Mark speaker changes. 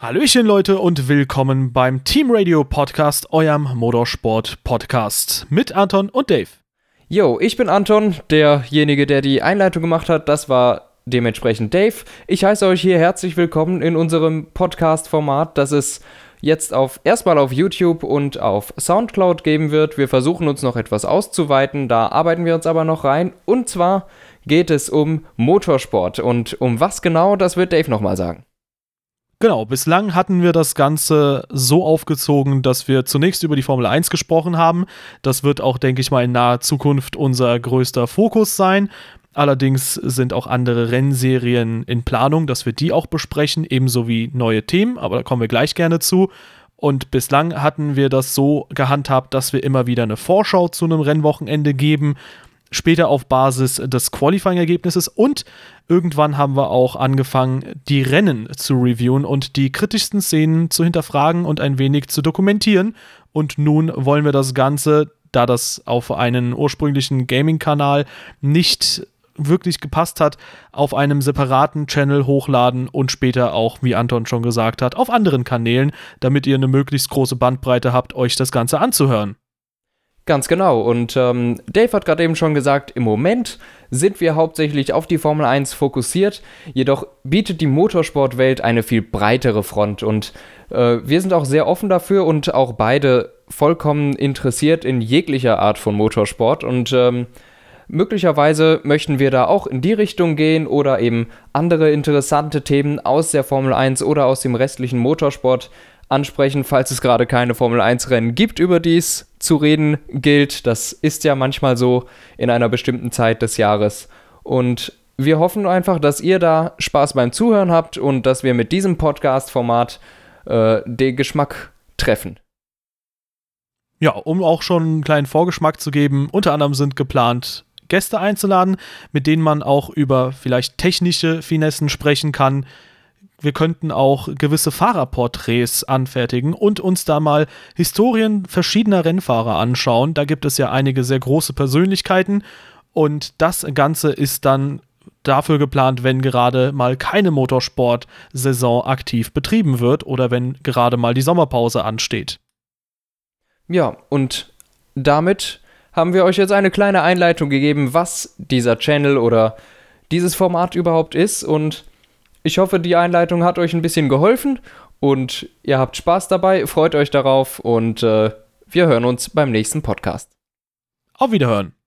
Speaker 1: Hallöchen Leute und willkommen beim Team Radio Podcast, eurem Motorsport Podcast mit Anton und Dave.
Speaker 2: Yo, ich bin Anton, derjenige, der die Einleitung gemacht hat. Das war dementsprechend Dave. Ich heiße euch hier herzlich willkommen in unserem Podcast-Format, das es jetzt auf erstmal auf YouTube und auf Soundcloud geben wird. Wir versuchen uns noch etwas auszuweiten, da arbeiten wir uns aber noch rein. Und zwar geht es um Motorsport. Und um was genau, das wird Dave nochmal sagen.
Speaker 1: Genau, bislang hatten wir das Ganze so aufgezogen, dass wir zunächst über die Formel 1 gesprochen haben. Das wird auch, denke ich mal, in naher Zukunft unser größter Fokus sein. Allerdings sind auch andere Rennserien in Planung, dass wir die auch besprechen, ebenso wie neue Themen, aber da kommen wir gleich gerne zu. Und bislang hatten wir das so gehandhabt, dass wir immer wieder eine Vorschau zu einem Rennwochenende geben, später auf Basis des Qualifying-Ergebnisses und irgendwann haben wir auch angefangen, die Rennen zu reviewen und die kritischsten Szenen zu hinterfragen und ein wenig zu dokumentieren. Und nun wollen wir das Ganze, da das auf einen ursprünglichen Gaming-Kanal nicht wirklich gepasst hat, auf einem separaten Channel hochladen und später auch, wie Anton schon gesagt hat, auf anderen Kanälen, damit ihr eine möglichst große Bandbreite habt, euch das Ganze anzuhören.
Speaker 2: Ganz genau. Und ähm, Dave hat gerade eben schon gesagt, im Moment sind wir hauptsächlich auf die Formel 1 fokussiert. Jedoch bietet die Motorsportwelt eine viel breitere Front. Und äh, wir sind auch sehr offen dafür und auch beide vollkommen interessiert in jeglicher Art von Motorsport. Und ähm, möglicherweise möchten wir da auch in die Richtung gehen oder eben andere interessante Themen aus der Formel 1 oder aus dem restlichen Motorsport ansprechen, falls es gerade keine Formel 1 Rennen gibt, über die es zu reden gilt. Das ist ja manchmal so in einer bestimmten Zeit des Jahres. Und wir hoffen einfach, dass ihr da Spaß beim Zuhören habt und dass wir mit diesem Podcast-Format äh, den Geschmack treffen.
Speaker 1: Ja, um auch schon einen kleinen Vorgeschmack zu geben, unter anderem sind geplant, Gäste einzuladen, mit denen man auch über vielleicht technische Finessen sprechen kann, wir könnten auch gewisse Fahrerporträts anfertigen und uns da mal Historien verschiedener Rennfahrer anschauen. Da gibt es ja einige sehr große Persönlichkeiten und das Ganze ist dann dafür geplant, wenn gerade mal keine Motorsport-Saison aktiv betrieben wird oder wenn gerade mal die Sommerpause ansteht.
Speaker 2: Ja, und damit haben wir euch jetzt eine kleine Einleitung gegeben, was dieser Channel oder dieses Format überhaupt ist und ich hoffe, die Einleitung hat euch ein bisschen geholfen und ihr habt Spaß dabei, freut euch darauf und äh, wir hören uns beim nächsten Podcast.
Speaker 1: Auf Wiederhören.